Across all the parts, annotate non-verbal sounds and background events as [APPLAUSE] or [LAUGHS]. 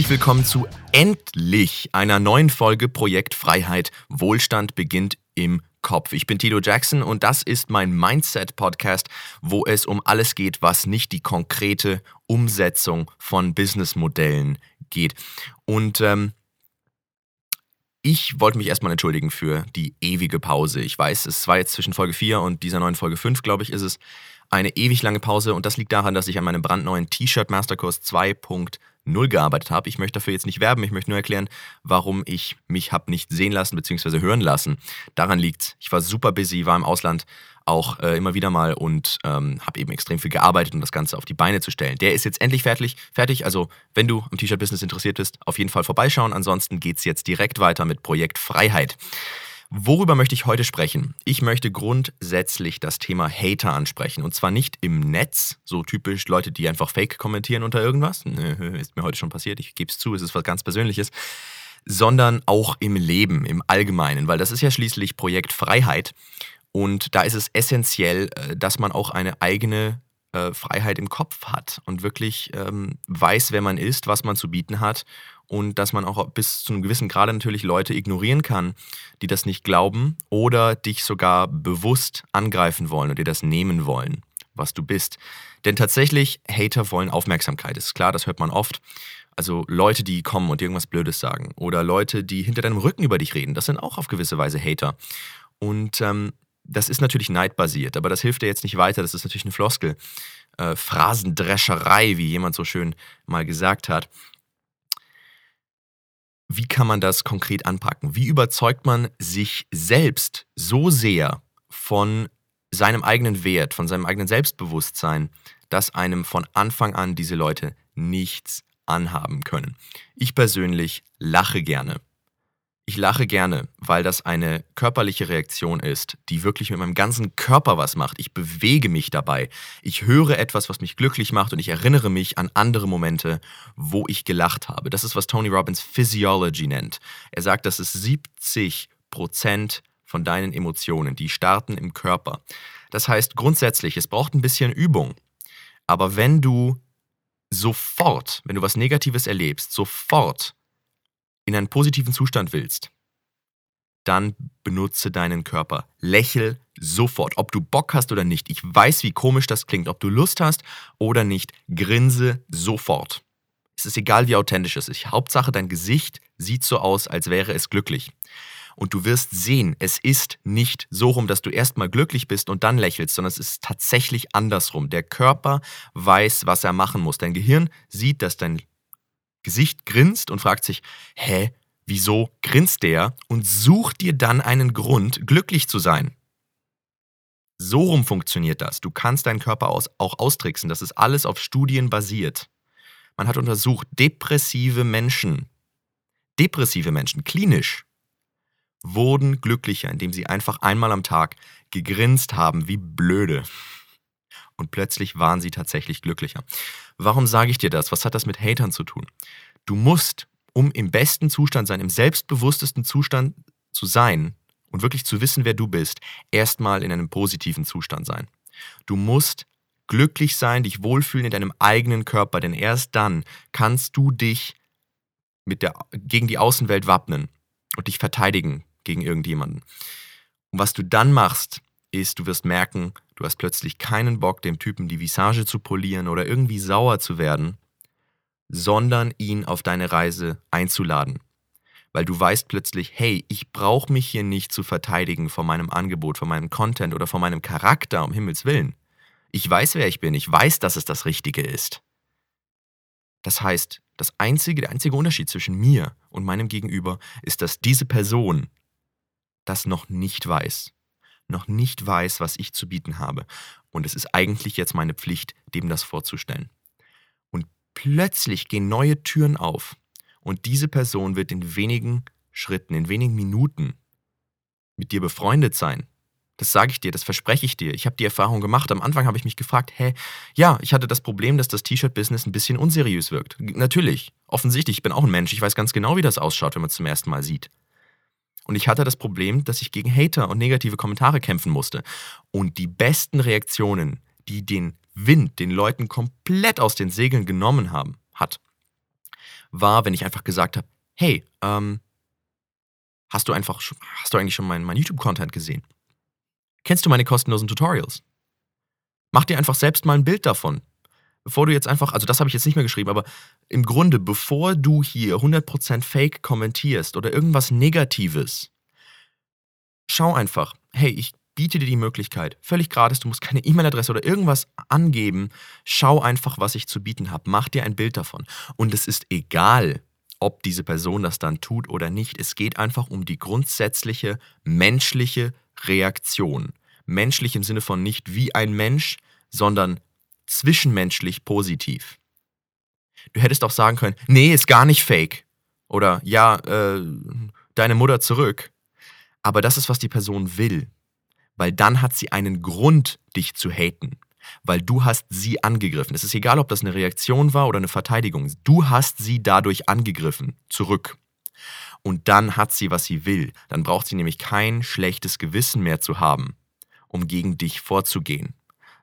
herzlich willkommen zu endlich einer neuen Folge Projekt Freiheit. Wohlstand beginnt im Kopf. Ich bin Tito Jackson und das ist mein Mindset-Podcast, wo es um alles geht, was nicht die konkrete Umsetzung von Businessmodellen geht. Und ähm, ich wollte mich erstmal entschuldigen für die ewige Pause. Ich weiß, es war jetzt zwischen Folge 4 und dieser neuen Folge 5, glaube ich, ist es eine ewig lange Pause und das liegt daran, dass ich an meinem brandneuen T-Shirt Masterkurs 2.0 gearbeitet habe. Ich möchte dafür jetzt nicht werben, ich möchte nur erklären, warum ich mich habe nicht sehen lassen bzw. hören lassen. Daran liegt, ich war super busy, war im Ausland auch äh, immer wieder mal und ähm, habe eben extrem viel gearbeitet, um das Ganze auf die Beine zu stellen. Der ist jetzt endlich fertig. fertig. Also, wenn du am T-Shirt-Business interessiert bist, auf jeden Fall vorbeischauen. Ansonsten geht es jetzt direkt weiter mit Projekt Freiheit. Worüber möchte ich heute sprechen? Ich möchte grundsätzlich das Thema Hater ansprechen. Und zwar nicht im Netz, so typisch Leute, die einfach fake kommentieren unter irgendwas. [LAUGHS] Ist mir heute schon passiert, ich gebe es zu, es ist was ganz Persönliches. Sondern auch im Leben, im Allgemeinen, weil das ist ja schließlich Projekt Freiheit. Und da ist es essentiell, äh, dass man auch eine eigene äh, Freiheit im Kopf hat und wirklich ähm, weiß, wer man ist, was man zu bieten hat und dass man auch bis zu einem gewissen Grade natürlich Leute ignorieren kann, die das nicht glauben oder dich sogar bewusst angreifen wollen und dir das nehmen wollen, was du bist. Denn tatsächlich, Hater wollen Aufmerksamkeit, ist klar, das hört man oft. Also Leute, die kommen und irgendwas Blödes sagen oder Leute, die hinter deinem Rücken über dich reden, das sind auch auf gewisse Weise Hater. Und ähm, das ist natürlich neidbasiert, aber das hilft dir jetzt nicht weiter, das ist natürlich eine Floskel. Äh, Phrasendrescherei, wie jemand so schön mal gesagt hat wie kann man das konkret anpacken? Wie überzeugt man sich selbst so sehr von seinem eigenen Wert, von seinem eigenen Selbstbewusstsein, dass einem von Anfang an diese Leute nichts anhaben können? Ich persönlich lache gerne. Ich lache gerne, weil das eine körperliche Reaktion ist, die wirklich mit meinem ganzen Körper was macht. Ich bewege mich dabei. Ich höre etwas, was mich glücklich macht und ich erinnere mich an andere Momente, wo ich gelacht habe. Das ist, was Tony Robbins Physiology nennt. Er sagt, dass es 70 Prozent von deinen Emotionen, die starten im Körper. Das heißt grundsätzlich, es braucht ein bisschen Übung. Aber wenn du sofort, wenn du was Negatives erlebst, sofort in einen positiven Zustand willst, dann benutze deinen Körper. Lächel sofort, ob du Bock hast oder nicht. Ich weiß, wie komisch das klingt, ob du Lust hast oder nicht. Grinse sofort. Es ist egal, wie authentisch es ist. Hauptsache, dein Gesicht sieht so aus, als wäre es glücklich. Und du wirst sehen, es ist nicht so rum, dass du erstmal glücklich bist und dann lächelst, sondern es ist tatsächlich andersrum. Der Körper weiß, was er machen muss. Dein Gehirn sieht, dass dein Gesicht grinst und fragt sich, hä, wieso grinst der? Und sucht dir dann einen Grund, glücklich zu sein. So rum funktioniert das. Du kannst deinen Körper auch austricksen. Das ist alles auf Studien basiert. Man hat untersucht, depressive Menschen, depressive Menschen, klinisch, wurden glücklicher, indem sie einfach einmal am Tag gegrinst haben, wie blöde und plötzlich waren sie tatsächlich glücklicher. Warum sage ich dir das? Was hat das mit Hatern zu tun? Du musst, um im besten Zustand sein, im selbstbewusstesten Zustand zu sein und wirklich zu wissen, wer du bist, erstmal in einem positiven Zustand sein. Du musst glücklich sein, dich wohlfühlen in deinem eigenen Körper, denn erst dann kannst du dich mit der, gegen die Außenwelt wappnen und dich verteidigen gegen irgendjemanden. Und was du dann machst, ist, du wirst merken, du hast plötzlich keinen Bock, dem Typen die Visage zu polieren oder irgendwie sauer zu werden, sondern ihn auf deine Reise einzuladen. Weil du weißt plötzlich, hey, ich brauche mich hier nicht zu verteidigen vor meinem Angebot, vor meinem Content oder vor meinem Charakter, um Himmels Willen. Ich weiß, wer ich bin, ich weiß, dass es das Richtige ist. Das heißt, das einzige, der einzige Unterschied zwischen mir und meinem Gegenüber ist, dass diese Person das noch nicht weiß noch nicht weiß, was ich zu bieten habe. Und es ist eigentlich jetzt meine Pflicht, dem das vorzustellen. Und plötzlich gehen neue Türen auf. Und diese Person wird in wenigen Schritten, in wenigen Minuten mit dir befreundet sein. Das sage ich dir, das verspreche ich dir. Ich habe die Erfahrung gemacht. Am Anfang habe ich mich gefragt, hä, ja, ich hatte das Problem, dass das T-Shirt-Business ein bisschen unseriös wirkt. Natürlich, offensichtlich, ich bin auch ein Mensch. Ich weiß ganz genau, wie das ausschaut, wenn man es zum ersten Mal sieht. Und ich hatte das Problem, dass ich gegen Hater und negative Kommentare kämpfen musste. Und die besten Reaktionen, die den Wind den Leuten komplett aus den Segeln genommen haben, hat, war, wenn ich einfach gesagt habe, hey, ähm, hast du einfach, hast du eigentlich schon meinen mein YouTube-Content gesehen? Kennst du meine kostenlosen Tutorials? Mach dir einfach selbst mal ein Bild davon. Bevor du jetzt einfach, also das habe ich jetzt nicht mehr geschrieben, aber im Grunde, bevor du hier 100% Fake kommentierst oder irgendwas Negatives, schau einfach, hey, ich biete dir die Möglichkeit, völlig gratis, du musst keine E-Mail-Adresse oder irgendwas angeben, schau einfach, was ich zu bieten habe, mach dir ein Bild davon. Und es ist egal, ob diese Person das dann tut oder nicht. Es geht einfach um die grundsätzliche menschliche Reaktion. Menschlich im Sinne von nicht wie ein Mensch, sondern zwischenmenschlich positiv. Du hättest auch sagen können, nee, ist gar nicht fake. Oder ja, äh, deine Mutter zurück. Aber das ist, was die Person will. Weil dann hat sie einen Grund, dich zu haten. Weil du hast sie angegriffen. Es ist egal, ob das eine Reaktion war oder eine Verteidigung. Du hast sie dadurch angegriffen. Zurück. Und dann hat sie, was sie will. Dann braucht sie nämlich kein schlechtes Gewissen mehr zu haben, um gegen dich vorzugehen.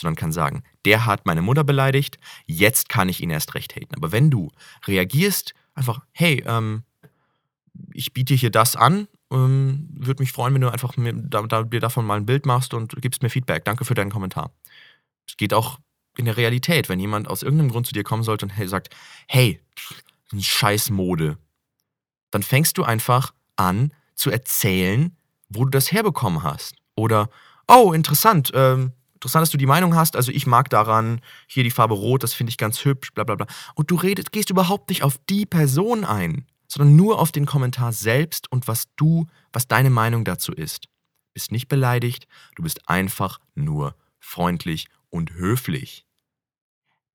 Sondern kann sagen, der hat meine Mutter beleidigt, jetzt kann ich ihn erst recht haten. Aber wenn du reagierst, einfach, hey, ähm, ich biete hier das an, ähm, würde mich freuen, wenn du einfach mir, da, da, dir davon mal ein Bild machst und gibst mir Feedback. Danke für deinen Kommentar. Es geht auch in der Realität, wenn jemand aus irgendeinem Grund zu dir kommen sollte und hey, sagt, hey, scheiß Mode, dann fängst du einfach an zu erzählen, wo du das herbekommen hast. Oder, oh, interessant, ähm, interessant, dass du die Meinung hast, also ich mag daran, hier die Farbe Rot, das finde ich ganz hübsch, bla bla bla. Und du redest, gehst überhaupt nicht auf die Person ein, sondern nur auf den Kommentar selbst und was du, was deine Meinung dazu ist. Bist nicht beleidigt, du bist einfach nur freundlich und höflich.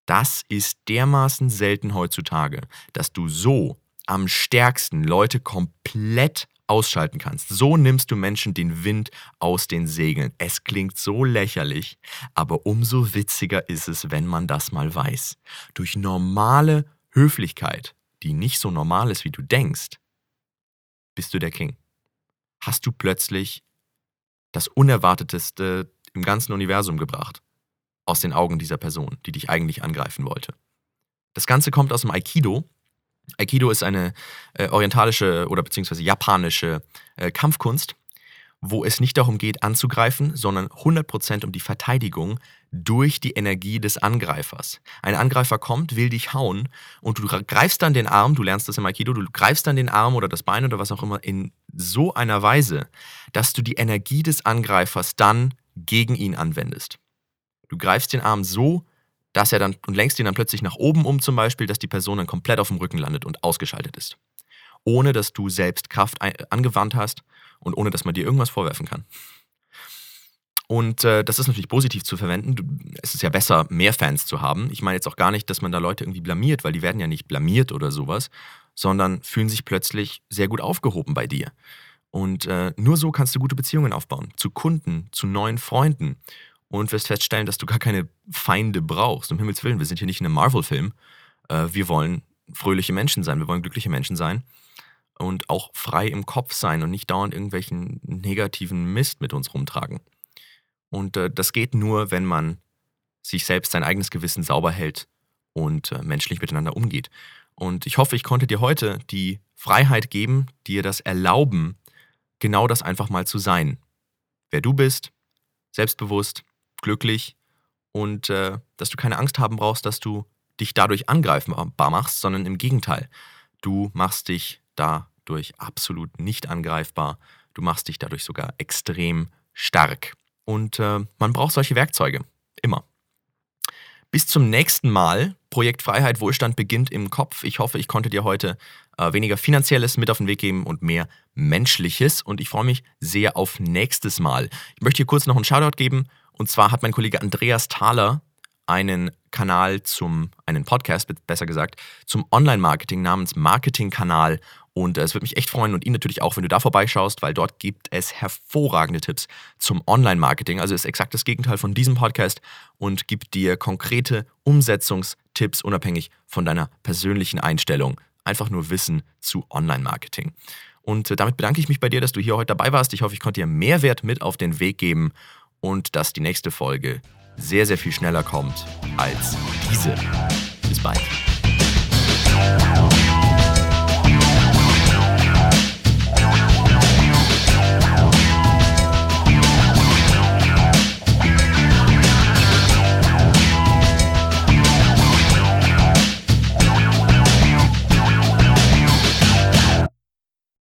Das ist dermaßen selten heutzutage, dass du so am stärksten Leute komplett ausschalten kannst. So nimmst du Menschen den Wind aus den Segeln. Es klingt so lächerlich, aber umso witziger ist es, wenn man das mal weiß. Durch normale Höflichkeit, die nicht so normal ist, wie du denkst, bist du der King. Hast du plötzlich das Unerwarteteste im ganzen Universum gebracht. Aus den Augen dieser Person, die dich eigentlich angreifen wollte. Das Ganze kommt aus dem Aikido Aikido ist eine äh, orientalische oder beziehungsweise japanische äh, Kampfkunst, wo es nicht darum geht, anzugreifen, sondern 100% um die Verteidigung durch die Energie des Angreifers. Ein Angreifer kommt, will dich hauen und du greifst dann den Arm, du lernst das im Aikido, du greifst dann den Arm oder das Bein oder was auch immer in so einer Weise, dass du die Energie des Angreifers dann gegen ihn anwendest. Du greifst den Arm so dass er dann und lenkst ihn dann plötzlich nach oben um zum Beispiel, dass die Person dann komplett auf dem Rücken landet und ausgeschaltet ist. Ohne dass du selbst Kraft angewandt hast und ohne dass man dir irgendwas vorwerfen kann. Und äh, das ist natürlich positiv zu verwenden. Es ist ja besser, mehr Fans zu haben. Ich meine jetzt auch gar nicht, dass man da Leute irgendwie blamiert, weil die werden ja nicht blamiert oder sowas, sondern fühlen sich plötzlich sehr gut aufgehoben bei dir. Und äh, nur so kannst du gute Beziehungen aufbauen. Zu Kunden, zu neuen Freunden und wirst feststellen, dass du gar keine Feinde brauchst. Um Himmels Willen, wir sind hier nicht in einem Marvel-Film. Äh, wir wollen fröhliche Menschen sein, wir wollen glückliche Menschen sein und auch frei im Kopf sein und nicht dauernd irgendwelchen negativen Mist mit uns rumtragen. Und äh, das geht nur, wenn man sich selbst sein eigenes Gewissen sauber hält und äh, menschlich miteinander umgeht. Und ich hoffe, ich konnte dir heute die Freiheit geben, dir das erlauben, genau das einfach mal zu sein. Wer du bist, selbstbewusst, glücklich und äh, dass du keine Angst haben brauchst, dass du dich dadurch angreifbar machst, sondern im Gegenteil. Du machst dich dadurch absolut nicht angreifbar. Du machst dich dadurch sogar extrem stark. Und äh, man braucht solche Werkzeuge. Immer. Bis zum nächsten Mal. Projekt Freiheit Wohlstand beginnt im Kopf. Ich hoffe, ich konnte dir heute äh, weniger Finanzielles mit auf den Weg geben und mehr Menschliches. Und ich freue mich sehr auf nächstes Mal. Ich möchte hier kurz noch einen Shoutout geben und zwar hat mein Kollege Andreas Thaler einen Kanal zum, einen Podcast, besser gesagt, zum Online-Marketing namens Marketing-Kanal. Und äh, es würde mich echt freuen und ihn natürlich auch, wenn du da vorbeischaust, weil dort gibt es hervorragende Tipps zum Online-Marketing. Also ist exakt das Gegenteil von diesem Podcast und gibt dir konkrete Umsetzungstipps unabhängig von deiner persönlichen Einstellung. Einfach nur Wissen zu Online-Marketing. Und äh, damit bedanke ich mich bei dir, dass du hier heute dabei warst. Ich hoffe, ich konnte dir Mehrwert mit auf den Weg geben und dass die nächste Folge sehr, sehr viel schneller kommt als diese. Bis bald.